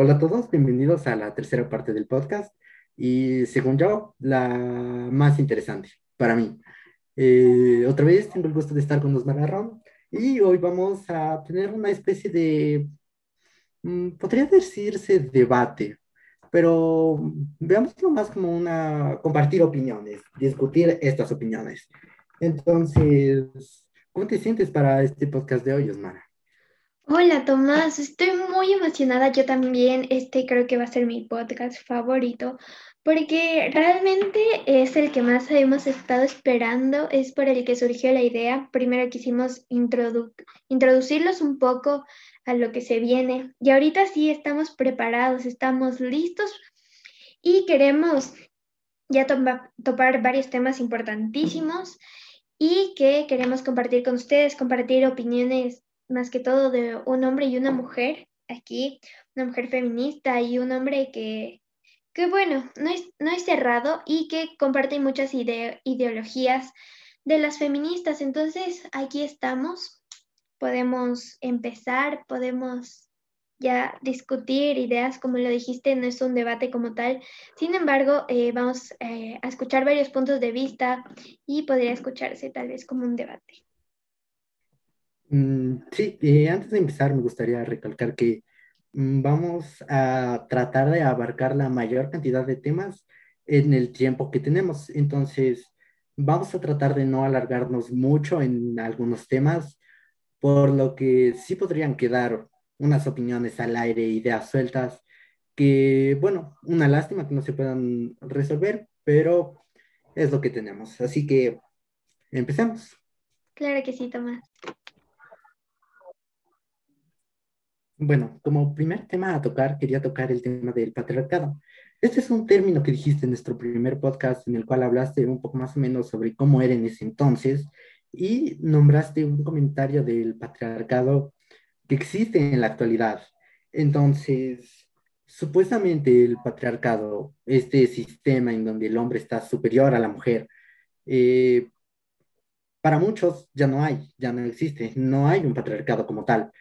Hola a todos, bienvenidos a la tercera parte del podcast y según yo, la más interesante para mí. Eh, otra vez tengo el gusto de estar con los Marrón y hoy vamos a tener una especie de, mm, podría decirse debate, pero veámoslo más como una, compartir opiniones, discutir estas opiniones. Entonces, ¿cómo te sientes para este podcast de hoy, Osmara? Hola Tomás, estoy muy emocionada. Yo también, este creo que va a ser mi podcast favorito, porque realmente es el que más hemos estado esperando, es por el que surgió la idea. Primero quisimos introducirlos un poco a lo que se viene y ahorita sí estamos preparados, estamos listos y queremos ya topar varios temas importantísimos y que queremos compartir con ustedes, compartir opiniones más que todo de un hombre y una mujer aquí, una mujer feminista y un hombre que, que bueno, no es, no es cerrado y que comparte muchas ideologías de las feministas. Entonces, aquí estamos, podemos empezar, podemos ya discutir ideas, como lo dijiste, no es un debate como tal. Sin embargo, eh, vamos eh, a escuchar varios puntos de vista y podría escucharse tal vez como un debate. Mm, sí, eh, antes de empezar me gustaría recalcar que mm, vamos a tratar de abarcar la mayor cantidad de temas en el tiempo que tenemos. Entonces, vamos a tratar de no alargarnos mucho en algunos temas, por lo que sí podrían quedar unas opiniones al aire, ideas sueltas, que, bueno, una lástima que no se puedan resolver, pero es lo que tenemos. Así que empecemos. Claro que sí, Tomás. Bueno, como primer tema a tocar, quería tocar el tema del patriarcado. Este es un término que dijiste en nuestro primer podcast en el cual hablaste un poco más o menos sobre cómo era en ese entonces y nombraste un comentario del patriarcado que existe en la actualidad. Entonces, supuestamente el patriarcado, este sistema en donde el hombre está superior a la mujer, eh, para muchos ya no hay, ya no existe, no hay un patriarcado como tal.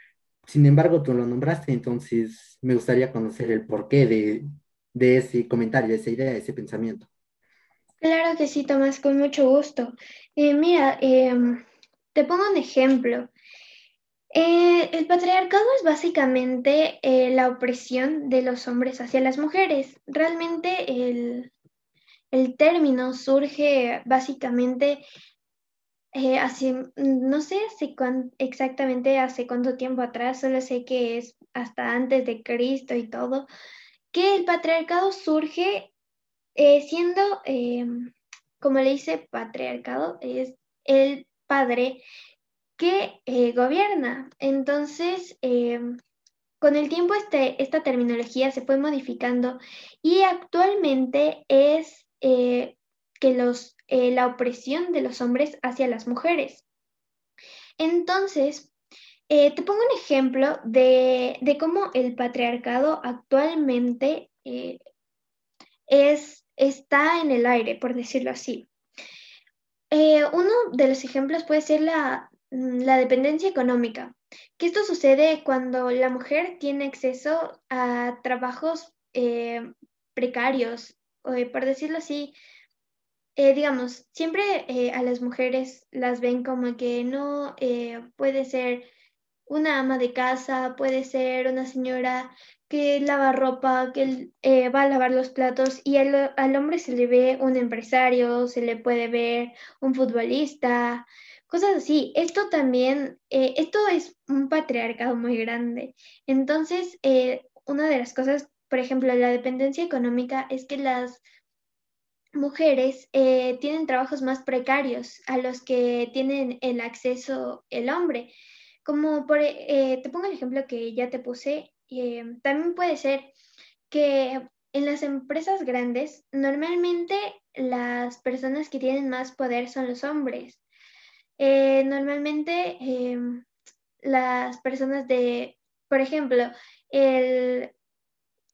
Sin embargo, tú lo nombraste, entonces me gustaría conocer el porqué de, ese comentario, de esa idea, de ese pensamiento. Claro que sí, Tomás, con mucho gusto. Eh, mira, em, te pongo un ejemplo. Eh, el patriarcado es básicamente eh, la opresión de los hombres hacia las mujeres. Realmente el, el término surge básicamente eh, no sé exactamente hace cuánto tiempo atrás, solo sé que es hasta antes de Cristo y todo, que el patriarcado surge eh, siendo, eh, como le dice patriarcado, es el padre que gobierna. Entonces, con el tiempo este, esta terminología se fue modificando y actualmente es que los eh, la opresión de los hombres hacia las mujeres. Entonces, eh, te pongo un ejemplo de, cómo el patriarcado actualmente eh, es, está en el aire, por decirlo así. uno de los ejemplos puede ser la, la dependencia económica, que esto sucede cuando la mujer tiene acceso a trabajos precarios, por decirlo así, eh, digamos, siempre eh, a las mujeres las ven como que no eh, puede ser una ama de casa, puede ser una señora que lava ropa, que va a lavar los platos y al, al, hombre se le ve un empresario, se le puede ver un futbolista, cosas así. Esto también, esto es un patriarcado muy grande. Entonces, una de las cosas, por ejemplo, la dependencia económica es que las mujeres eh, tienen trabajos más precarios a los que tienen el acceso el hombre. Como por, eh, te pongo el ejemplo que ya te puse, eh, también puede ser que en las empresas grandes normalmente las personas que tienen más poder son los hombres. normalmente em, las personas de, por ejemplo, el,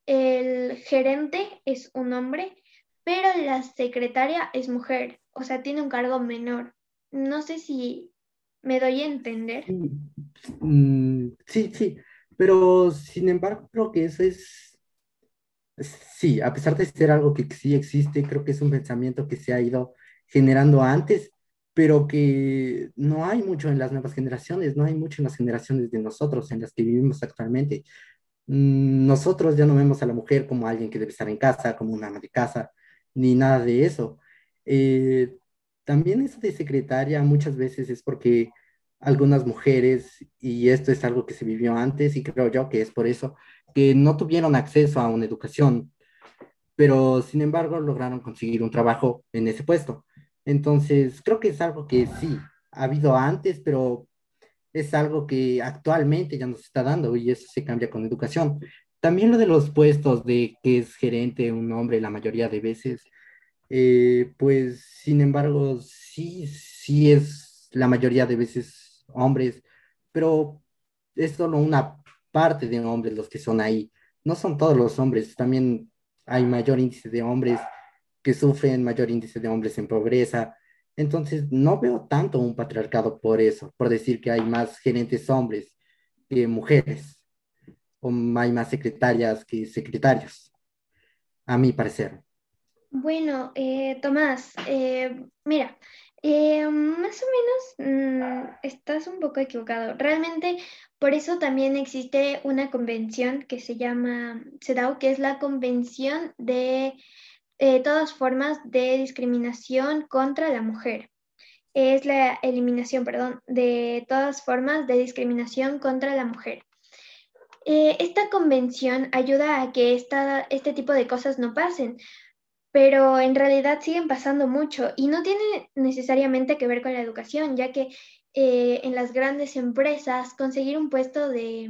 el gerente es un hombre pero la secretaria es mujer, o sea, tiene un cargo menor. No sé si me doy a entender. Mm, sí, sí. Pero, sin embargo, creo que eso es, sí, a pesar de ser algo que sí existe, creo que es un pensamiento que se ha ido generando antes, pero que no hay mucho en las nuevas generaciones, no hay mucho en las generaciones de nosotros, en las que vivimos actualmente. Mm, Nosotros ya no vemos a la mujer como alguien que debe estar en casa, como una ama de casa, ni nada de eso. Eh, también eso de secretaria muchas veces es porque algunas mujeres, y esto es algo que se vivió antes y creo yo que es por eso, que no tuvieron acceso a una educación, pero sin embargo lograron conseguir un trabajo en ese puesto. Entonces, creo que es algo que sí, ha habido antes, pero es algo que actualmente ya nos está dando y eso se cambia con educación. También lo de los puestos de que es gerente un hombre la mayoría de veces, eh, pues sin embargo, sí, sí es la mayoría de veces hombres, pero es solo una parte de hombres los que son ahí. No son todos los hombres, también hay mayor índice de hombres que sufren, mayor índice de hombres en pobreza. Entonces, no veo tanto un patriarcado por eso, por decir que hay más gerentes hombres que mujeres, hay más secretarias que secretarios, a mi parecer. Bueno, eh, Tomás, eh, mira, eh, más o menos mm, estás un poco equivocado. Realmente, por eso también existe una convención que se llama CEDAW, que es la Convención de todas formas de discriminación contra la mujer. Es la eliminación, perdón, de todas formas de discriminación contra la mujer. Esta convención ayuda a que esta, este tipo de cosas no pasen, pero en realidad siguen pasando mucho y no tiene necesariamente que ver con la educación, ya que eh, en las grandes empresas conseguir un puesto de,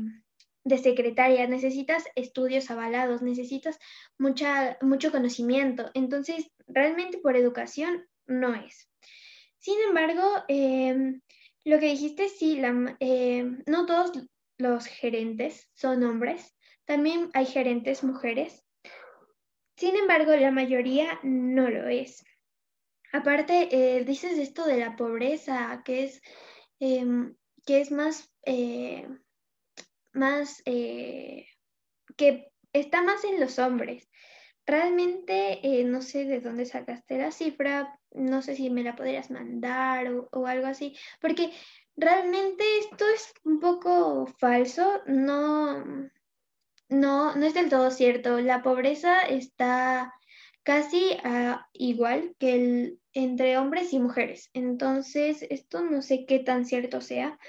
de, secretaria necesitas estudios avalados, necesitas mucha, mucho conocimiento, entonces realmente por educación no es. Sin embargo, eh, lo que dijiste, sí, eh, no todos los gerentes son hombres, también hay gerentes mujeres sin embargo, la mayoría no lo es. Aparte, eh, dices esto de la pobreza, que es, em, que es más, eh, más eh, que está más en los hombres. Realmente no sé de dónde sacaste la cifra, no sé si me la podrías mandar o, o algo así, porque realmente esto es un poco falso, no, no, no es del todo cierto. La pobreza está casi ah, igual que el, entre hombres y mujeres. Entonces, esto no sé qué tan cierto sea.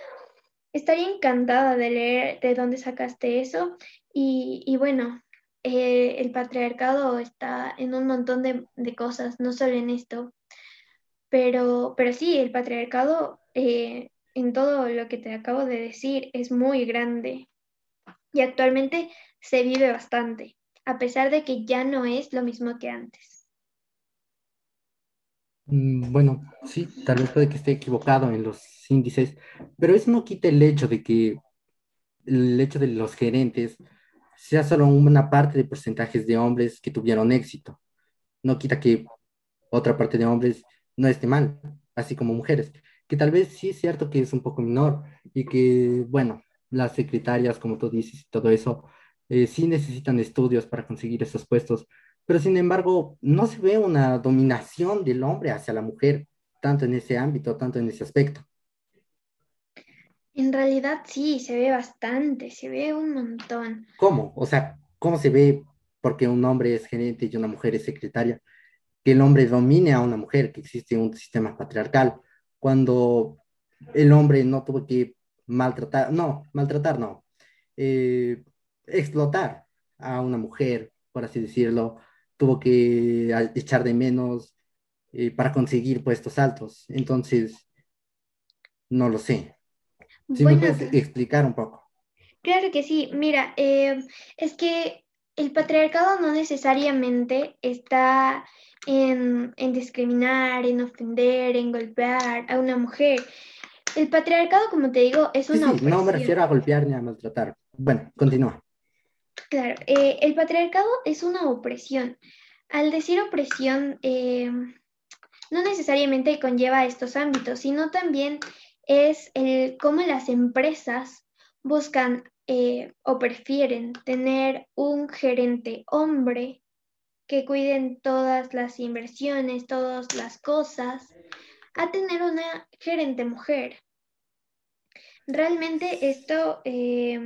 Estaría encantada de leer de dónde sacaste eso. Y, bueno, eh, el patriarcado está en un montón de, cosas, no solo en esto. Pero, pero sí, el patriarcado eh, en todo lo que te acabo de decir es muy grande. Y actualmente se vive bastante, a pesar de que ya no es lo mismo que antes. Mm, Bueno, sí, tal vez puede que esté equivocado en los índices, pero eso no quita el hecho de que el hecho de los gerentes sea solo una parte de porcentajes de hombres que tuvieron éxito. No quita que otra parte de hombres no esté mal, así como mujeres, que tal vez sí es cierto que es un poco menor y que, bueno, las secretarias, como tú dices, y todo eso, eh, sí necesitan estudios para conseguir esos puestos, pero sin embargo no se ve una dominación del hombre hacia la mujer, tanto en ese ámbito, tanto en ese aspecto. En realidad sí, se ve bastante, se ve un montón. ¿Cómo? O sea, ¿cómo se ve porque un hombre es gerente y una mujer es secretaria? Que el hombre domine a una mujer, que existe un sistema patriarcal, cuando el hombre no tuvo que maltratar, no, maltratar no, eh, explotar a una mujer, por así decirlo, tuvo que echar de menos eh, para conseguir puestos altos. Entonces, no lo sé. Si me puedes explicar un poco. Claro que sí. Mira, eh, es que el patriarcado no necesariamente está en, en, discriminar, en ofender, en golpear a una mujer. El patriarcado, como te digo, es una sí, sí, No me refiero a golpear ni a maltratar. Bueno, continúa. Claro, eh, el patriarcado es una opresión. Al decir opresión, eh, no necesariamente conlleva estos ámbitos, sino también es el cómo las empresas buscan eh, o prefieren tener un gerente hombre que cuiden todas las inversiones, todas las cosas, a tener una gerente mujer. Realmente esto eh,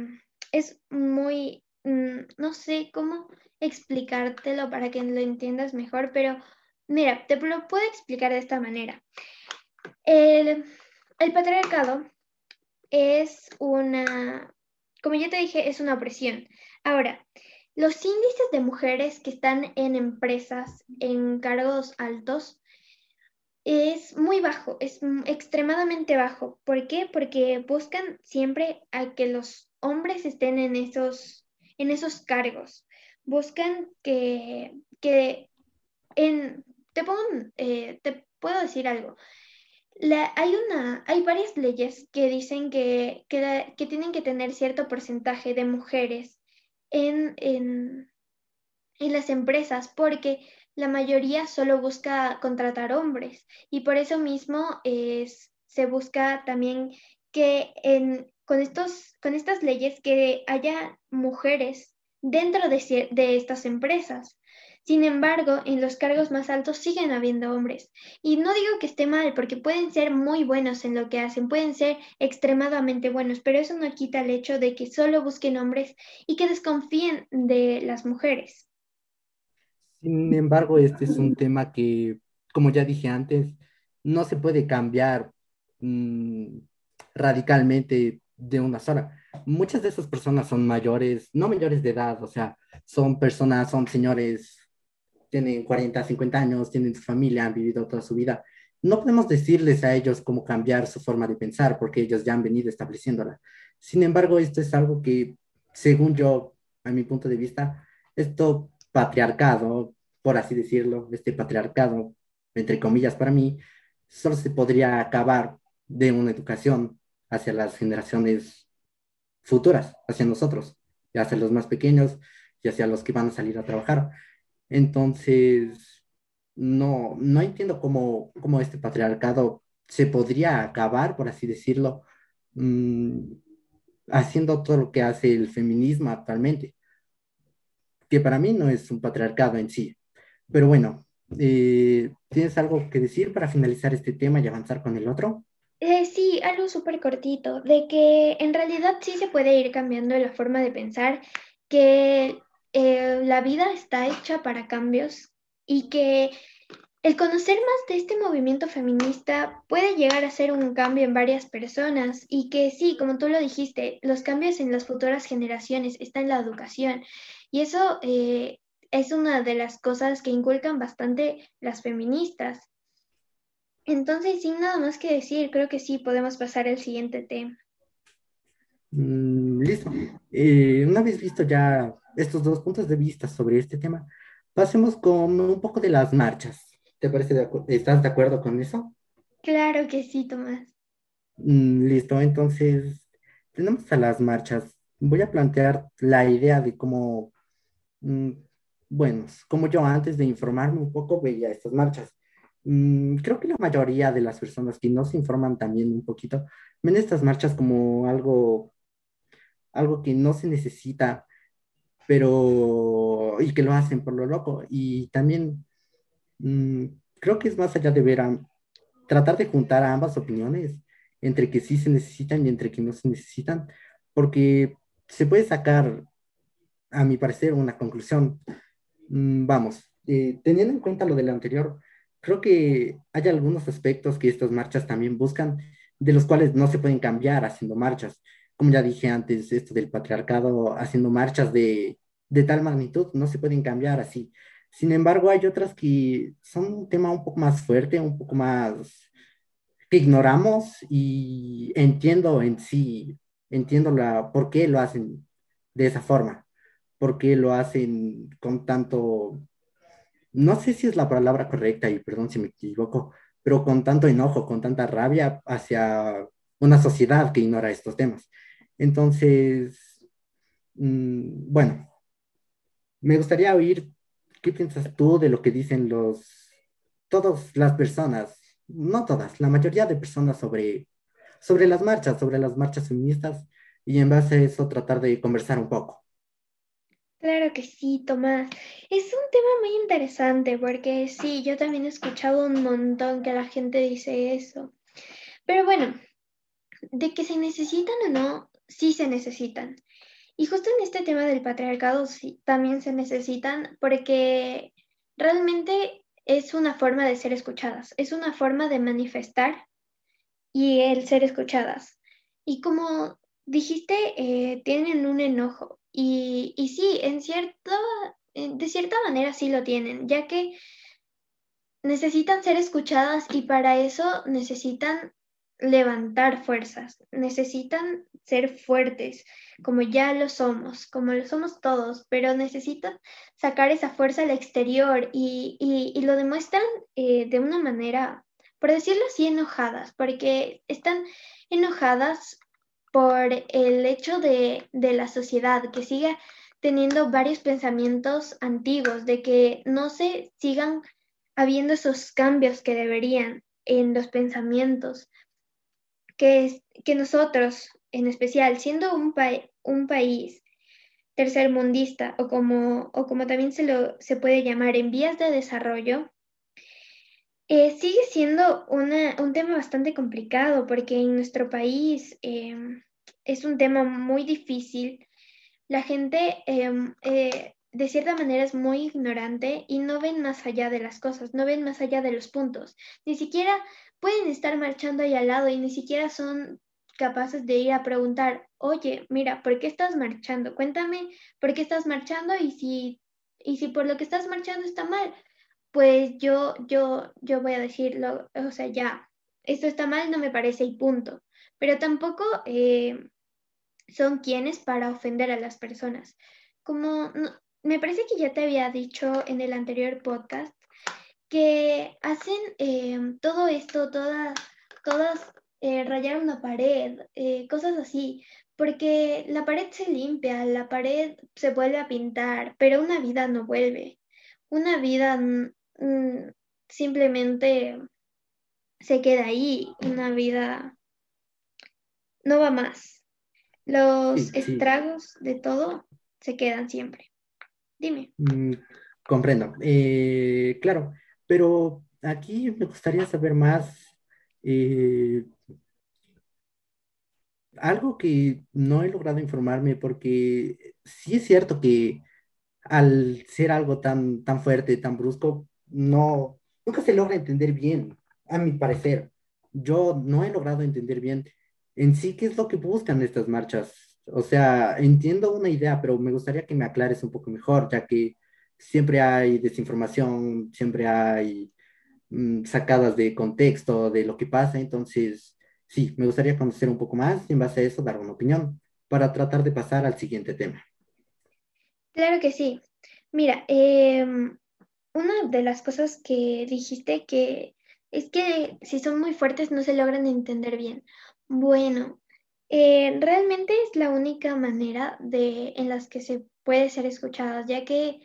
es muy, mm, no sé cómo explicártelo para que lo entiendas mejor, pero mira, te lo puedo explicar de esta manera. El patriarcado es una, como ya te dije, es una opresión. Ahora, los índices de mujeres que están en empresas, en cargos altos, es muy bajo, es extremadamente bajo. ¿Por qué? Porque buscan siempre a que los hombres estén en esos, en esos cargos. Buscan que, que en, te, puedo, eh, te puedo decir algo. Hay, una, hay varias leyes que dicen que, que, que, tienen que tener cierto porcentaje de mujeres en, en, en las empresas porque la mayoría solo busca contratar hombres y por eso mismo es, se busca también que en, con, estos, con estas leyes que haya mujeres dentro de, de estas empresas. Sin embargo, en los cargos más altos siguen habiendo hombres. Y no digo que esté mal, porque pueden ser muy buenos en lo que hacen, pueden ser extremadamente buenos, pero eso no quita el hecho de que solo busquen hombres y que desconfíen de las mujeres. Sin embargo, este es un tema que, como ya dije antes, no se puede cambiar mm, radicalmente de una sola. Muchas de esas personas son mayores, no mayores de edad, o sea, son personas, son señores, tienen 40, 50 años, tienen su familia, han vivido toda su vida. No podemos decirles a ellos cómo cambiar su forma de pensar porque ellos ya han venido estableciéndola. Sin embargo, esto es algo que, según yo, a mi punto de vista, esto patriarcado, por así decirlo, este patriarcado, entre comillas, para mí, solo se podría acabar de una educación hacia las generaciones futuras, hacia nosotros, y hacia los más pequeños y hacia los que van a salir a trabajar. Entonces, no, no entiendo cómo, cómo este patriarcado se podría acabar, por así decirlo, mm, haciendo todo lo que hace el feminismo actualmente que para mí no es un patriarcado en sí. Pero bueno, eh, ¿tienes algo que decir para finalizar este tema y avanzar con el otro? Eh, sí, algo súper cortito, de que en realidad sí se puede ir cambiando la forma de pensar, que eh, la vida está hecha para cambios y que el conocer más de este movimiento feminista puede llegar a ser un cambio en varias personas y que sí, como tú lo dijiste, los cambios en las futuras generaciones están en la educación y eso eh, es una de las cosas que inculcan bastante las feministas. Entonces, sin nada más que decir, creo que sí podemos pasar al siguiente tema. Mm, listo. Eh, una visto ya estos dos puntos de vista sobre este tema, pasemos con un poco de las marchas. ¿Te parece? ¿Estás de acuerdo con eso? Claro que sí, Tomás. Mm, listo, entonces tenemos a las marchas. Voy a plantear la idea de cómo Mm, bueno, como yo antes de informarme un poco veía estas marchas. Mm, creo que la mayoría de las personas que no se informan también un poquito ven estas marchas como algo, algo que no se necesita, pero y que lo hacen por lo loco. Y también mm, creo que es más allá de ver a, tratar de juntar ambas opiniones entre que sí se necesitan y entre que no se necesitan, porque se puede sacar a mi parecer, una conclusión. Mm, vamos, eh, teniendo en cuenta lo del anterior, creo que hay algunos aspectos que estas marchas también buscan, de los cuales no se pueden cambiar haciendo marchas. Como ya dije antes, esto del patriarcado haciendo marchas de, de tal magnitud no se pueden cambiar así. Sin embargo, hay otras que son un tema un poco más fuerte, un poco más que ignoramos y entiendo en sí, entiendo la, por qué lo hacen de esa forma por qué lo hacen con tanto, no sé si es la palabra correcta y perdón si me equivoco, pero con tanto enojo, con tanta rabia hacia una sociedad que ignora estos temas. Entonces, mm, bueno, me gustaría oír qué piensas tú de lo que dicen los, todas las personas, no todas, la mayoría de personas sobre, sobre las marchas, sobre las marchas feministas y en base a eso tratar de conversar un poco. Claro que sí, Tomás. Es un tema muy interesante porque sí, yo también he escuchado un montón que la gente dice eso. Pero bueno, de que se necesitan o no, sí se necesitan. Y justo en este tema del patriarcado sí, también se necesitan porque realmente es una forma de ser escuchadas, es una forma de manifestar y el ser escuchadas. Y como dijiste, eh, tienen un enojo. Y, y sí, en cierto, de cierta manera sí lo tienen, ya que necesitan ser escuchadas y para eso necesitan levantar fuerzas, necesitan ser fuertes, como ya lo somos, como lo somos todos, pero necesitan sacar esa fuerza al exterior y, lo demuestran eh, de una manera, por decirlo así, enojadas, porque están enojadas por el hecho de, de la sociedad que sigue teniendo varios pensamientos antiguos, de que no se sigan habiendo esos cambios que deberían en los pensamientos que, que nosotros, en especial, siendo un, país tercermundista o como, o como también se, lo, se puede llamar en vías de desarrollo, eh, sigue siendo un tema bastante complicado porque en nuestro país em, es un tema muy difícil. La gente em, eh, de cierta manera es muy ignorante y no ven más allá de las cosas, no ven más allá de los puntos. Ni siquiera pueden estar marchando ahí al lado y ni siquiera son capaces de ir a preguntar, oye, mira, ¿por qué estás marchando? Cuéntame por qué estás marchando y si, y si por lo que estás marchando está mal, pues yo, yo, yo voy a decirlo, o sea, ya, esto está mal, no me parece y punto. Pero tampoco eh, son quienes para ofender a las personas. Como me parece que ya te había dicho en el anterior podcast, que hacen em, todo esto, todas, todas eh, rayar una pared, eh, cosas así, porque la pared se limpia, la pared se vuelve a pintar, pero una vida no vuelve. Una vida mm, simplemente se queda ahí, una vida no va más. Los estragos de todo se quedan siempre. Dime. Mm, comprendo. Eh, claro, pero aquí me gustaría saber más. Eh, algo que no he logrado informarme porque sí es cierto que al ser algo tan, tan fuerte, tan brusco, no, nunca se logra entender bien, a mi parecer. Yo no he logrado entender bien en sí qué es lo que buscan estas marchas. O sea, entiendo una idea, pero me gustaría que me aclares un poco mejor, ya que siempre hay desinformación, siempre hay mm, sacadas de contexto de lo que pasa, entonces sí, me gustaría conocer un poco más y en base a eso dar una opinión para tratar de pasar al siguiente tema. Claro que sí. Mira, em, una de las cosas que dijiste que es que si son muy fuertes no se logran entender bien. Bueno, eh, realmente es la única manera de, en las que se puede ser escuchadas, ya que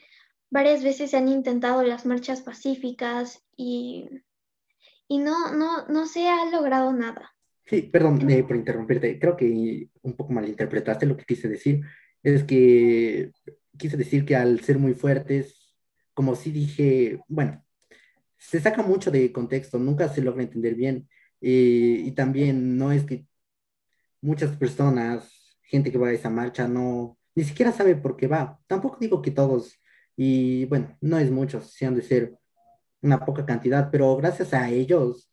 varias veces se han intentado las marchas pacíficas y, y no, no, no se ha logrado nada. Sí, perdón eh, por interrumpirte. Creo que un poco malinterpretaste lo que quise decir. Es que quise decir que al ser muy fuertes, como si dije, bueno, se saca mucho de contexto, nunca se logra entender bien. Eh, y también no es que muchas personas, gente que va a esa marcha, no, ni siquiera sabe por qué va. Tampoco digo que todos y bueno, no es mucho, si han de ser una poca cantidad, pero gracias a ellos,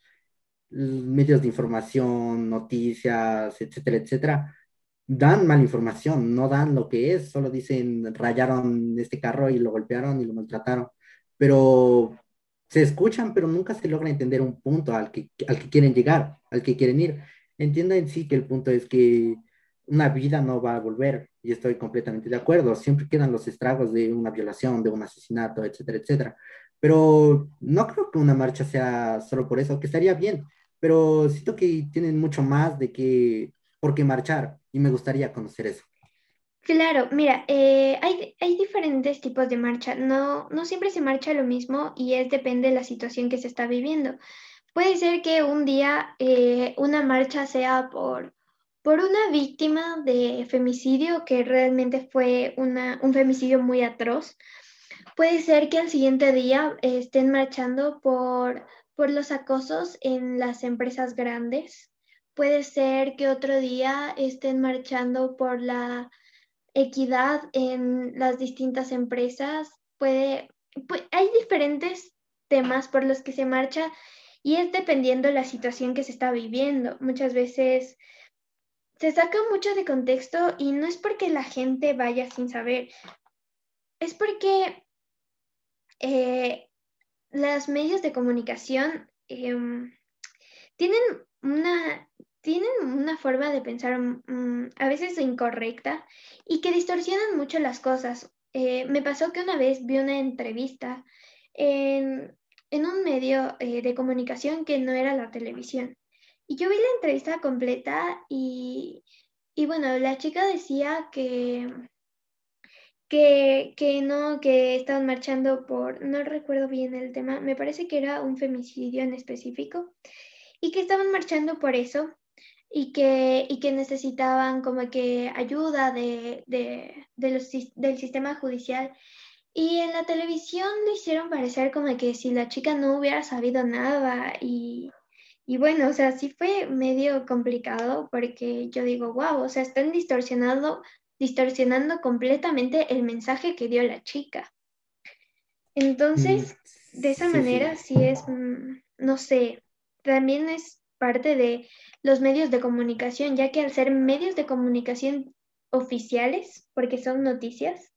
medios de información, noticias, etcétera, etcétera, dan mala información, no dan lo que es, solo dicen rayaron este carro y lo golpearon y lo maltrataron, pero se escuchan, pero nunca se logra entender un punto al que, al que quieren llegar, al que quieren ir. Entienda en sí que el punto es que una vida no va a volver, y estoy completamente de acuerdo, siempre quedan los estragos de una violación, de un asesinato, etcétera, etcétera. Pero no creo que una marcha sea solo por eso, que estaría bien, pero siento que tienen mucho más de que por qué marchar y me gustaría conocer eso. Claro, mira, eh, hay, hay, diferentes tipos de marcha, no, no siempre se marcha lo mismo y es depende de la situación que se está viviendo. Puede ser que un día eh, una marcha sea por por una víctima de femicidio que realmente fue un femicidio muy atroz. Puede ser que al siguiente día estén marchando por, por los acosos en las empresas grandes. Puede ser que otro día estén marchando por la equidad en las distintas empresas. Puede, hay diferentes temas por los que se marcha y es dependiendo de la situación que se está viviendo. Muchas veces se saca mucho de contexto y no es porque la gente vaya sin saber, es porque eh, los medios de comunicación em, tienen, una, tienen una forma de pensar mm, a veces incorrecta y que distorsionan mucho las cosas. Eh, me pasó que una vez vi una entrevista en, un medio eh, de comunicación que no era la televisión y yo vi la entrevista completa y, bueno, la chica decía que, que, que, no, que estaban marchando por, no recuerdo bien el tema, me parece que era un femicidio en específico, y que estaban marchando por eso y que, y que necesitaban como que ayuda de, de, de los, del sistema judicial. Y en la televisión lo hicieron parecer como que si la chica no hubiera sabido nada y, y bueno, o sea, sí fue medio complicado porque yo digo, wow, o sea, están distorsionando, distorsionando completamente el mensaje que dio la chica. Entonces, mm, de esa manera sí, es, mm, no sé, también es parte de los medios de comunicación, ya que al ser medios de comunicación oficiales, porque son noticias,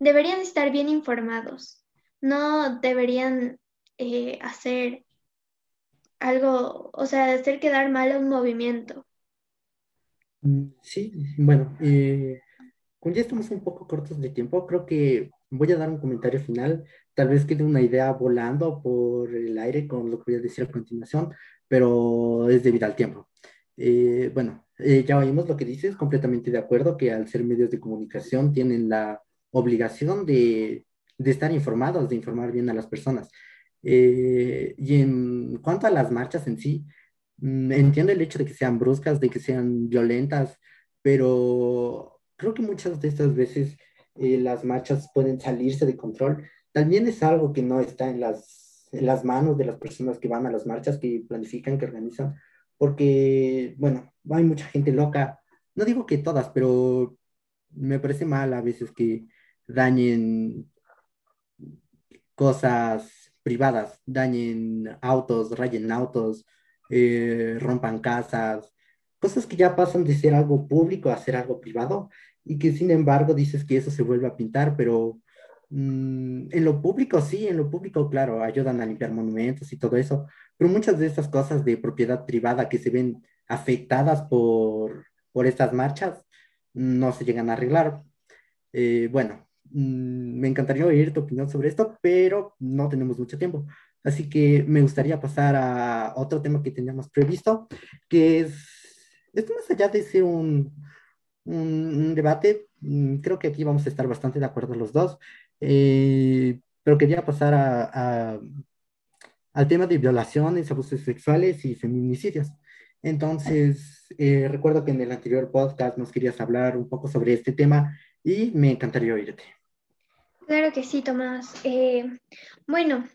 deberían estar bien informados, no deberían eh, hacer algo, o sea, hacer quedar mal a un movimiento. Mm, sí, bueno, eh, como ya estamos un poco cortos de tiempo, creo que voy a dar un comentario final. Tal vez quede una idea volando por el aire con lo que voy a decir a continuación, pero es debido al tiempo. Eh, bueno, eh, ya oímos lo que dices, completamente de acuerdo que al ser medios de comunicación tienen la obligación de, de estar informados, de informar bien a las personas. Eh, y en cuanto a las marchas en sí, mm, entiendo el hecho de que sean bruscas, de que sean violentas, pero creo que muchas de estas veces eh, las marchas pueden salirse de control. También es algo que no está en las, en las manos de las personas que van a las marchas, que planifican, que organizan, porque, bueno, hay mucha gente loca. No digo que todas, pero me parece mal a veces que dañen cosas privadas, dañen autos, rayen autos, eh, rompan casas, cosas que ya pasan de ser algo público a ser algo privado y que sin embargo dices que eso se vuelve a pintar, pero mm, en lo público sí, en lo público claro, ayudan a limpiar monumentos y todo eso, pero muchas de estas cosas de propiedad privada que se ven afectadas por, por estas marchas no se llegan a arreglar. Eh, bueno, Mm, me encantaría oír tu opinión sobre esto, pero no tenemos mucho tiempo. Así que me gustaría pasar a otro tema que teníamos previsto, que es, esto más allá de ser un, un, debate, mm, creo que aquí vamos a estar bastante de acuerdo los dos, eh, pero quería pasar a, al tema de violaciones, abusos sexuales y feminicidios. Entonces, eh, recuerdo que en el anterior podcast nos querías hablar un poco sobre este tema y me encantaría oírte. Claro que sí, Tomás. Eh, bueno,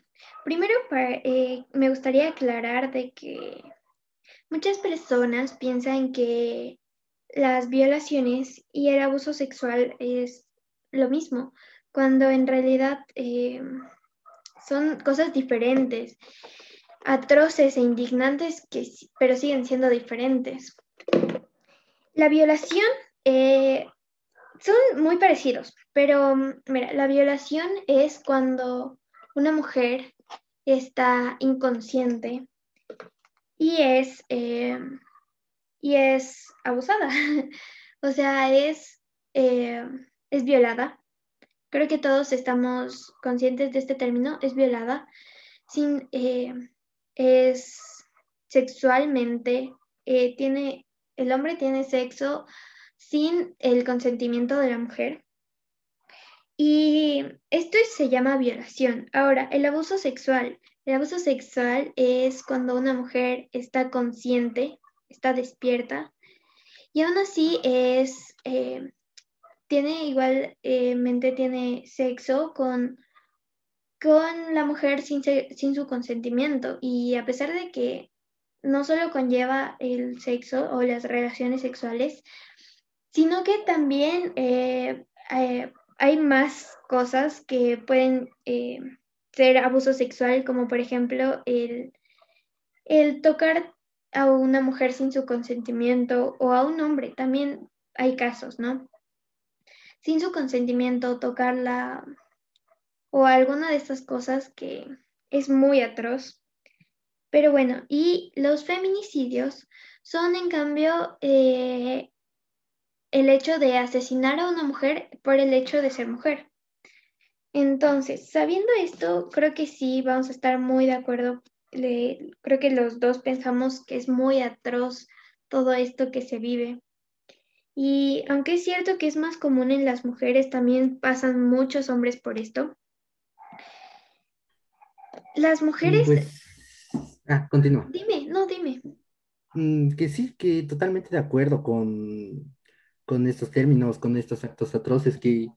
primero eh, me gustaría aclarar de que muchas personas piensan que las violaciones y el abuso sexual es lo mismo, cuando en realidad eh, son cosas diferentes, atroces e indignantes, que, pero siguen siendo diferentes. La violación son muy parecidos, pero mira, la violación es cuando una mujer está inconsciente y es, eh, y es abusada. o sea, es, eh, es violada. Creo que todos estamos conscientes de este término, es violada. Sin, eh, es sexualmente, tiene, el hombre tiene sexo sin el consentimiento de la mujer. Y esto se llama violación. Ahora, el abuso sexual. El abuso sexual es cuando una mujer está consciente, está despierta Y aún así es, eh, tiene igualmente tiene sexo con, con la mujer sin, sin su consentimiento. Y a pesar de que no solo conlleva el sexo o las relaciones sexuales, sino que también eh, eh, hay más cosas que pueden eh, ser abuso sexual, como por ejemplo el, el tocar a una mujer sin su consentimiento o a un hombre, también hay casos, ¿no? Sin su consentimiento, tocarla o alguna de estas cosas que es muy atroz. Pero bueno, y los feminicidios son en cambio el hecho de asesinar a una mujer por el hecho de ser mujer. Entonces, sabiendo esto, creo que sí vamos a estar muy de acuerdo. creo que los dos pensamos que es muy atroz todo esto que se vive. Y aunque es cierto que es más común en las mujeres, también pasan muchos hombres por esto. Las mujeres... Pues, Ah, continúa. Dime, no, dime. Mm, que sí, que totalmente de acuerdo con, con estos términos, con estos actos atroces que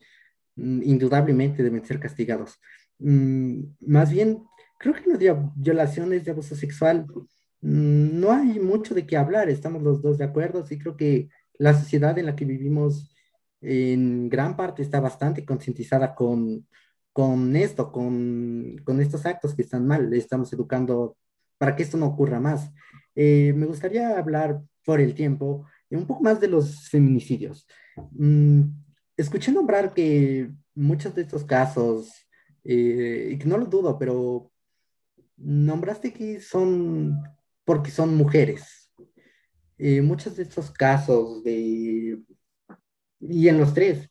mm, indudablemente deben ser castigados. Mm, más bien, creo que en las violaciones de abuso sexual no hay mucho de qué hablar, estamos los dos de acuerdo, sí creo que la sociedad en la que vivimos en gran parte está bastante concientizada con, con esto, con, con estos actos que están mal, estamos educando para que esto no ocurra más. Eh, me gustaría hablar por el tiempo un poco más de los feminicidios. Mm, escuché nombrar que muchos de estos casos, eh, y que no lo dudo, pero nombraste que son porque son mujeres. Eh, muchos de estos casos de, y en los tres,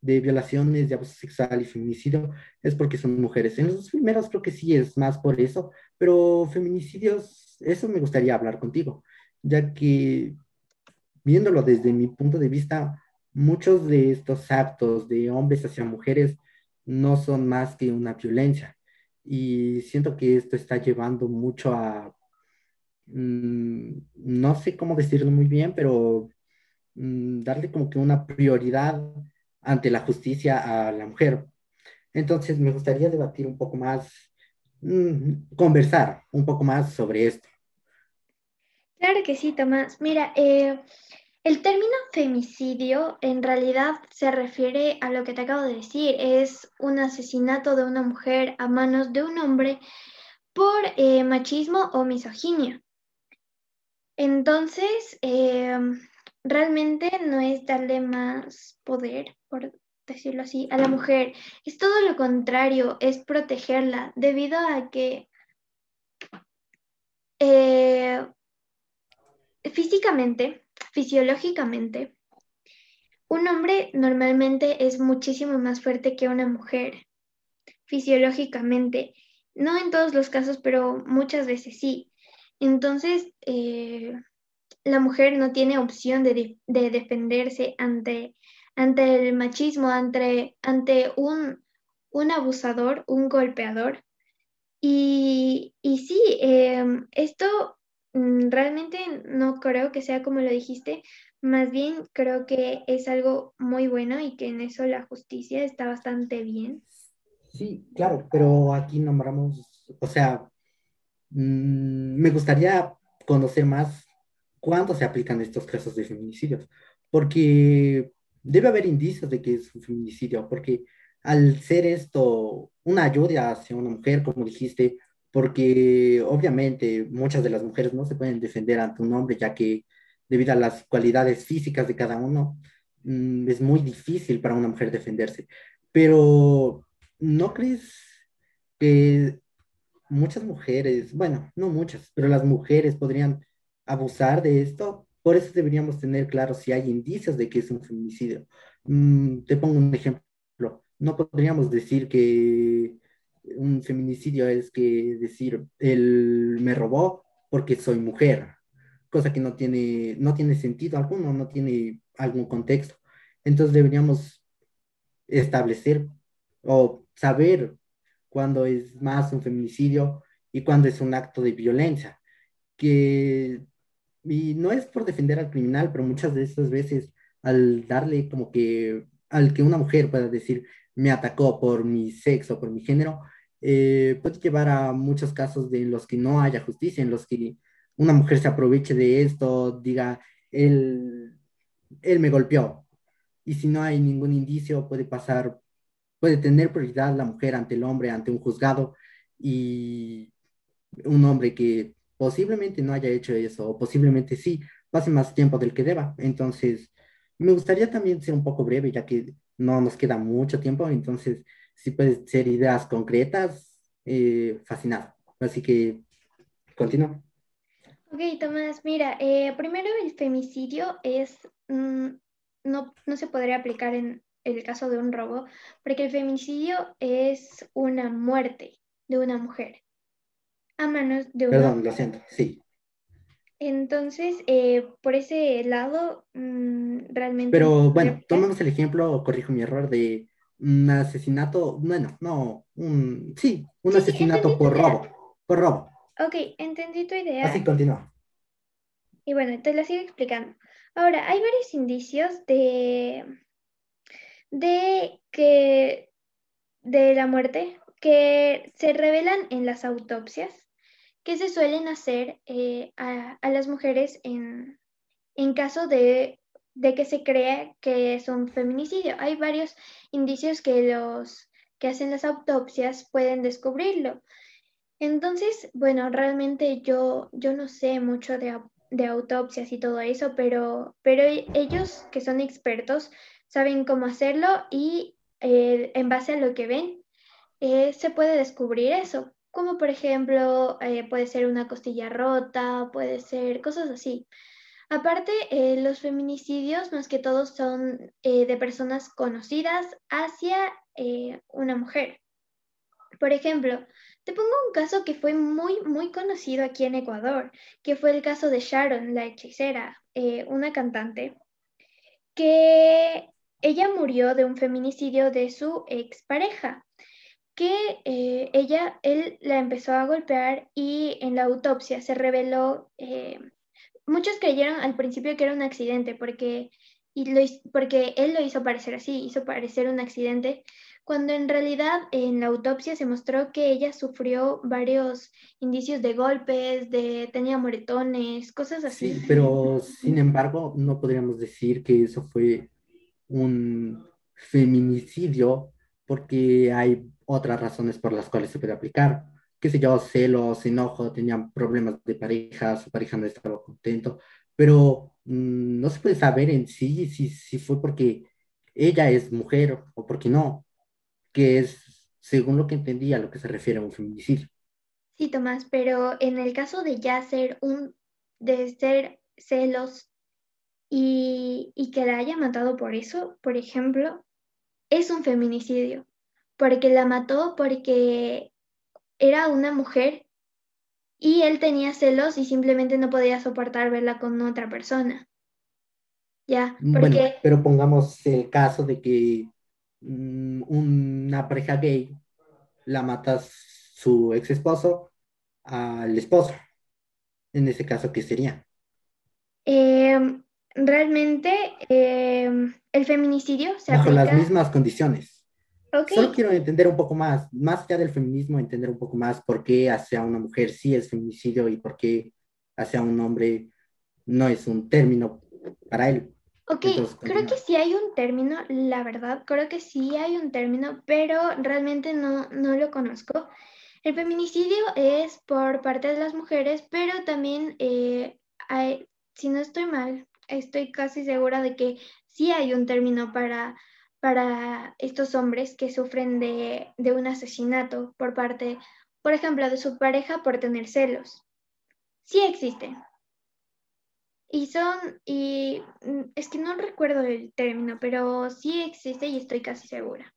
de violaciones, de abuso sexual y feminicidio, es porque son mujeres. En los primeros creo que sí es más por eso, pero feminicidios, eso me gustaría hablar contigo, ya que viéndolo desde mi punto de vista, muchos de estos actos de hombres hacia mujeres no son más que una violencia. Y siento que esto está llevando mucho a, mm, no sé cómo decirlo muy bien, pero mm, darle como que una prioridad ante la justicia a la mujer. Entonces me gustaría debatir un poco más Mm, conversar un poco más sobre esto. Claro que sí, Tomás. Mira, eh, el término femicidio en realidad se refiere a lo que te acabo de decir, es un asesinato de una mujer a manos de un hombre por eh, machismo o misoginia. Entonces, eh, realmente no es darle más poder, por decirlo así, a la mujer. Es todo lo contrario, es protegerla, debido a que físicamente, fisiológicamente, un hombre normalmente es muchísimo más fuerte que una mujer, fisiológicamente. No en todos los casos, pero muchas veces sí. Entonces, eh, la mujer no tiene opción de, de defenderse ante ante el machismo, ante, ante un, un abusador, un golpeador. Y, y sí, em, esto realmente no creo que sea como lo dijiste, más bien creo que es algo muy bueno y que en eso la justicia está bastante bien. Sí, claro, pero aquí nombramos, o sea, mm, me gustaría conocer más cuándo se aplican estos casos de feminicidios, porque debe haber indicios de que es un feminicidio, porque al ser esto una ayuda hacia una mujer, como dijiste, porque obviamente muchas de las mujeres no se pueden defender ante un hombre, ya que debido a las cualidades físicas de cada uno, mm, es muy difícil para una mujer defenderse. Pero, ¿no crees que muchas mujeres, bueno, no muchas, pero las mujeres podrían abusar de esto? Por eso deberíamos tener claro si hay indicios de que es un feminicidio. Mm, te pongo un ejemplo. No podríamos decir que un feminicidio es que decir, él me robó porque soy mujer, cosa que no tiene, no tiene sentido alguno, no tiene algún contexto. Entonces deberíamos establecer o saber cuándo es más un feminicidio y cuándo es un acto de violencia, que y no es por defender al criminal, pero muchas de estas veces al darle como que, al que una mujer pueda decir, me atacó por mi sexo, por mi género, eh, puede llevar a muchos casos de los que no haya justicia, en los que una mujer se aproveche de esto, diga, él, él me golpeó. Y si no hay ningún indicio, puede pasar, puede tener prioridad la mujer ante el hombre, ante un juzgado, y un hombre que posiblemente no haya hecho eso, o posiblemente sí, pase más tiempo del que deba. Entonces, me gustaría también ser un poco breve, ya que no nos queda mucho tiempo, entonces, si pueden ser ideas concretas, eh, fascinado. Así que, continúo. Ok, Tomás, mira, eh, primero el femicidio es, mm, no, no se podría aplicar en el caso de un robo, porque el femicidio es una muerte de una mujer a manos de una Perdón, lo siento, sí. Entonces, eh, por ese lado, mm, realmente... Pero bueno, tomamos el ejemplo, corrijo mi error, de un asesinato, bueno, no, un, sí, un asesinato por robo, por robo. Ok, entendí tu idea. Así continúa. Y bueno, te la sigo explicando. Ahora, hay varios indicios de, de que, de la muerte que se revelan en las autopsias que se suelen hacer eh, a, las mujeres en, caso de, que se crea que es un feminicidio. Hay varios indicios que los que hacen las autopsias pueden descubrirlo. Entonces, bueno, realmente yo, yo no sé mucho de, autopsias y todo eso, pero, pero ellos que son expertos saben cómo hacerlo y eh, en base a lo que ven eh, se puede descubrir eso como por ejemplo eh, puede ser una costilla rota, puede ser cosas así. Aparte, eh, los feminicidios más que todo son eh, de personas conocidas hacia una mujer. Por ejemplo, te pongo un caso que fue muy, muy conocido aquí en Ecuador, que fue el caso de Sharon, la hechicera, una cantante, que ella murió de un feminicidio de su expareja que eh, ella, él la empezó a golpear y en la autopsia se reveló, eh, muchos creyeron al principio que era un accidente porque, y lo, porque él lo hizo parecer así, hizo parecer un accidente, cuando en realidad en la autopsia se mostró que ella sufrió varios indicios de golpes, de tenía moretones, cosas así. Sí, pero sin embargo no podríamos decir que eso fue un feminicidio porque hay otras razones por las cuales se puede aplicar. Qué sé yo, celos, enojo, tenían problemas de pareja, su pareja no estaba contento, pero mm, no se puede saber en sí si, si fue porque ella es mujer o porque no, que es, según lo que entendía, a lo que se refiere a un feminicidio. Sí, Tomás, pero en el caso de ya ser un, de ser celos y, y que la haya matado por eso, por ejemplo, es un feminicidio porque la mató porque era una mujer y él tenía celos y simplemente no podía soportar verla con otra persona. Ya, porque... pero pongamos el caso de que mm, una pareja gay la mata su ex esposo al esposo. En ese caso, ¿qué sería? Em, realmente em, el feminicidio se Bajo las mismas condiciones. Solo quiero entender un poco más, más allá del feminismo, entender un poco más por qué hacia una mujer sí es feminicidio y por qué hacia un hombre no es un término para él. Ok, creo que sí hay un término, la verdad, creo que sí hay un término, pero realmente no, no lo conozco. El feminicidio es por parte de las mujeres, pero también, eh, hay, si no estoy mal, estoy casi segura de que sí hay un término para para estos hombres que sufren de, un asesinato por parte, por ejemplo, de su pareja por tener celos. Sí existen. Y son, y mm, es que no recuerdo el término, pero sí existe y estoy casi segura.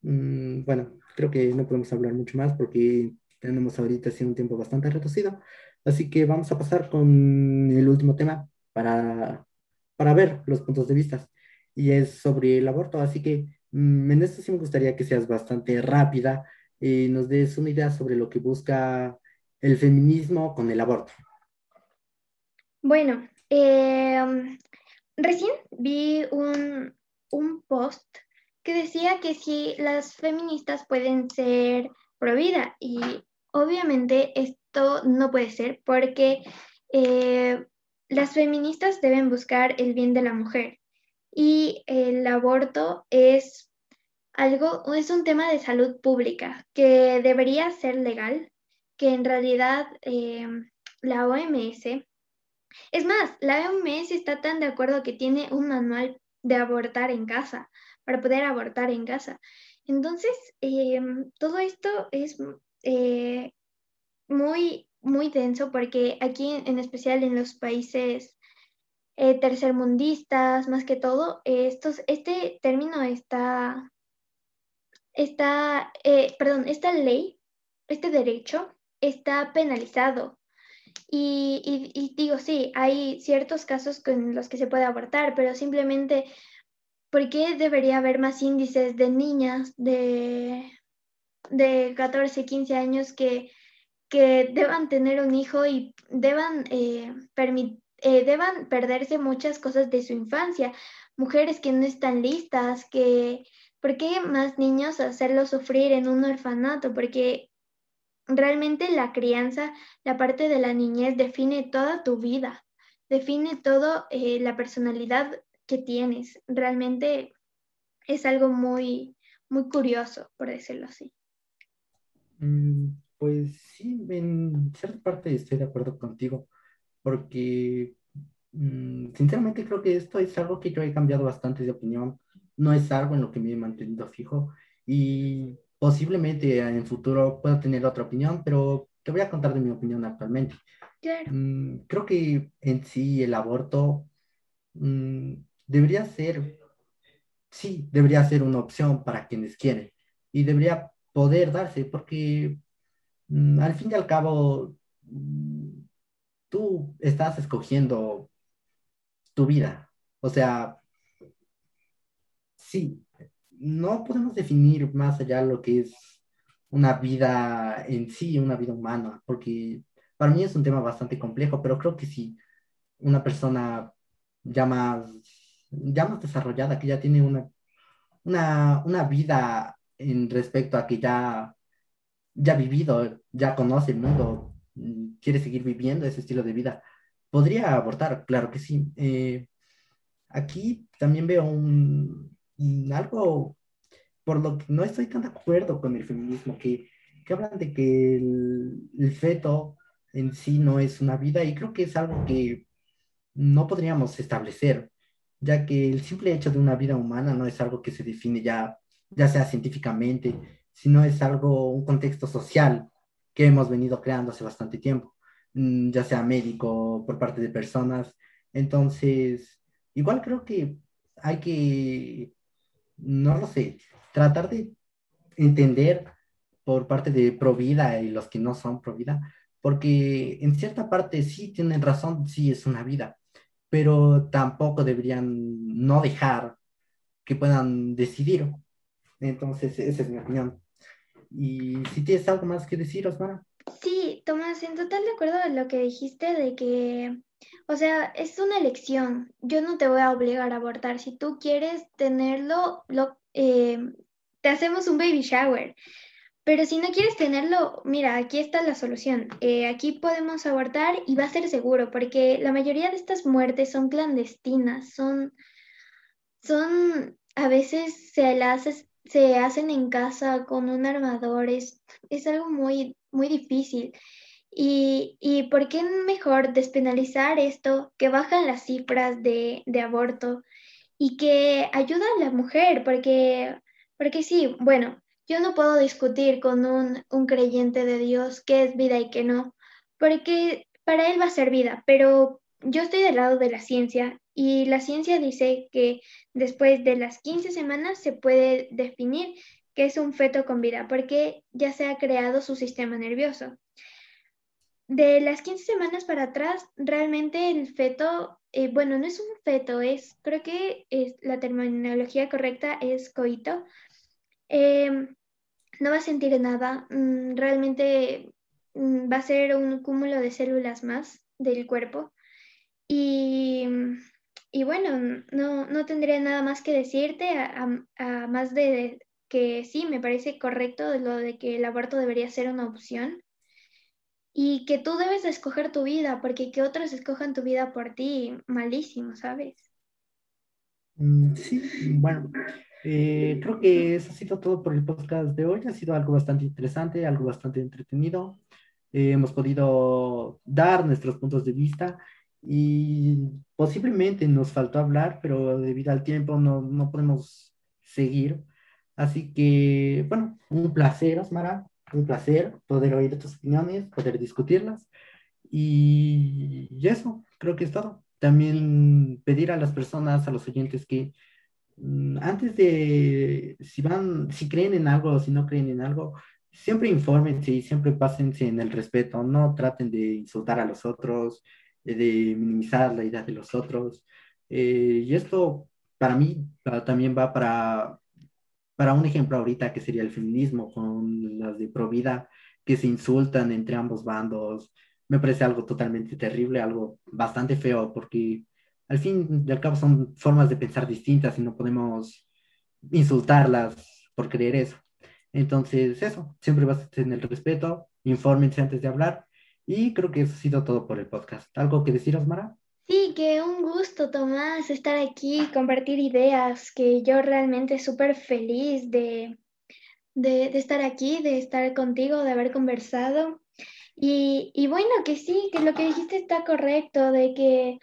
Mm, bueno, creo que no podemos hablar mucho más porque tenemos ahorita un tiempo bastante reducido. Así que vamos a pasar con el último tema para, para ver los puntos de vista y es sobre el aborto. Así que mm, en esto sí me gustaría que seas bastante rápida y nos des una idea sobre lo que busca el feminismo con el aborto. Bueno, em, recién vi un, un post que decía que si las feministas pueden ser pro y obviamente esto no puede ser porque eh, las feministas deben buscar el bien de la mujer y el aborto es algo, es un tema de salud pública que debería ser legal, que en realidad eh, la OMS, es más, la OMS está tan de acuerdo que tiene un manual de abortar en casa, para poder abortar en casa. Entonces, eh, todo esto es eh, muy, muy denso porque aquí en especial en los países eh, tercermundistas, más que todo, estos, este término está, está perdón, esta ley, este derecho está penalizado. Y, y, digo, sí, hay ciertos casos con los que se puede abortar, pero simplemente ¿por qué debería haber más índices de niñas de, de 14, 15 años que, que deban tener un hijo y deban, eh, eh, deban perderse muchas cosas de su infancia? Mujeres que no están listas, que... ¿Por qué más niños hacerlos sufrir en un orfanato? Porque realmente la crianza, la parte de la niñez define toda tu vida, define todo eh, la personalidad que tienes. Realmente es algo muy, muy curioso, por decirlo así. Mm, pues sí, en cierta parte estoy de acuerdo contigo, porque mm, sinceramente creo que esto es algo que yo he cambiado bastante de opinión, no es algo en lo que me he mantenido fijo y posiblemente en futuro pueda tener otra opinión, pero te voy a contar de mi opinión actualmente. Mm, creo que en sí el aborto debería ser, sí, debería ser una opción para quienes quieren y debería poder darse porque mm, al fin y al cabo mm, tú estás escogiendo tu vida. O sea, sí, no podemos definir más allá lo que es una vida en sí, una vida humana, porque para mí es un tema bastante complejo, pero creo que si una persona ya más ya más desarrollada, que ya tiene una, una, vida en respecto a que ya, ya ha vivido, ya conoce el mundo, quiere seguir viviendo ese estilo de vida. ¿Podría abortar? Claro que sí. Eh, aquí también veo un, algo por lo que no estoy tan de acuerdo con el feminismo, que, que hablan de que el, el, feto en sí no es una vida y creo que es algo que no podríamos establecer ya que el simple hecho de una vida humana no es algo que se define ya, ya sea científicamente, sino es algo, un contexto social que hemos venido creando hace bastante tiempo, mm, ya sea médico, por parte de personas. Entonces, igual creo que hay que, no lo sé, tratar de entender por parte de Provida y los que no son Provida, porque en cierta parte sí tienen razón, sí es una vida, pero tampoco deberían no dejar que puedan decidir. Entonces, esa es mi opinión. Y si tienes algo más que decir, Osmara. Sí, Tomás, en total de acuerdo con lo que dijiste de que, o sea, es una elección. Yo no te voy a obligar a abortar. Si tú quieres tenerlo, lo, eh, te hacemos un baby shower. Pero si no quieres tenerlo, mira, aquí está la solución. Eh, aquí podemos abortar y va a ser seguro, porque la mayoría de estas muertes son clandestinas, son, son a veces se las se hacen en casa con un armador, es, es algo muy, muy difícil. Y, y ¿por qué mejor despenalizar esto, que bajan las cifras de, de aborto y que ayuda a la mujer? Porque, porque sí, bueno, yo no puedo discutir con un, creyente de Dios qué es vida y qué no, porque para él va a ser vida, pero yo estoy del lado de la ciencia y la ciencia dice que después de las 15 semanas se puede definir que es un feto con vida porque ya se ha creado su sistema nervioso. De las 15 semanas para atrás, realmente el feto, eh, bueno, no es un feto, es, creo que es, la terminología correcta es coito. Em, no va a sentir nada, mm, realmente mm, va a ser un cúmulo de células más del cuerpo Y, y bueno, no, no tendría nada más que decirte, a, a, más de que sí, me parece correcto lo de que el aborto debería ser una opción y que tú debes de escoger tu vida, porque que otros escojan tu vida por ti, malísimo, ¿sabes? Mm, sí, bueno, eh, creo que eso ha sido todo por el podcast de hoy. Ha sido algo bastante interesante, algo bastante entretenido. Eh, hemos podido dar nuestros puntos de vista y posiblemente nos faltó hablar, pero debido al tiempo no, no podemos seguir. Así que, bueno, un placer, Osmara, un placer poder oír tus opiniones, poder discutirlas. Y, eso, creo que es todo. También pedir a las personas, a los oyentes que mm, antes de, si van, si creen en algo o si no creen en algo, siempre infórmense y siempre pásense en el respeto, no traten de insultar a los otros, de minimizar la idea de los otros. Eh, y esto para mí también va para, para un ejemplo ahorita que sería el feminismo con las de Provida que se insultan entre ambos bandos. Me parece algo totalmente terrible, algo bastante feo, porque al fin y al cabo son formas de pensar distintas y no podemos insultarlas por creer eso. Entonces, eso, siempre vas a tener el respeto, infórmense antes de hablar y creo que eso ha sido todo por el podcast. ¿Algo que decir, Osmara? Sí, que un gusto, Tomás, estar aquí, compartir ideas, que yo realmente súper feliz de, de, estar aquí, de estar contigo, de haber conversado. Y, y, bueno, que sí, que lo que dijiste está correcto, de que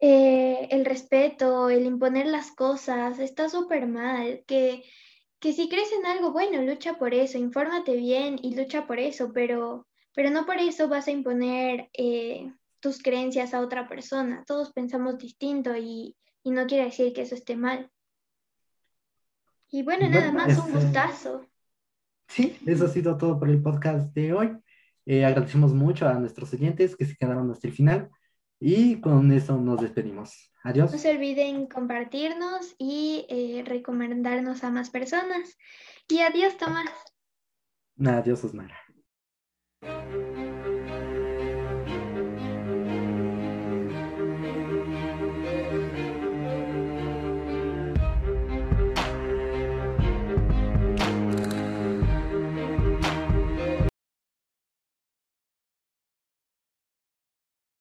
eh, el respeto, el imponer las cosas, está súper mal, que que si crees en algo bueno, lucha por eso, infórmate bien y lucha por eso, pero, pero no por eso vas a imponer eh, tus creencias a otra persona. Todos pensamos distinto y, no quiere decir que eso esté mal. Y bueno, nada más, un este, gustazo. Sí, eso ha sido todo por el podcast de hoy. Eh, agradecemos mucho a nuestros oyentes que se quedaron hasta el final y con eso nos despedimos. Adiós. No se olviden compartirnos y eh, recomendarnos a más personas. Y adiós, Tomás. Adiós, Osmara. Thank you.